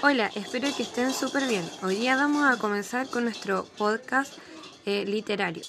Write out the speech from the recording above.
Hola, espero que estén súper bien. Hoy día vamos a comenzar con nuestro podcast eh, literario.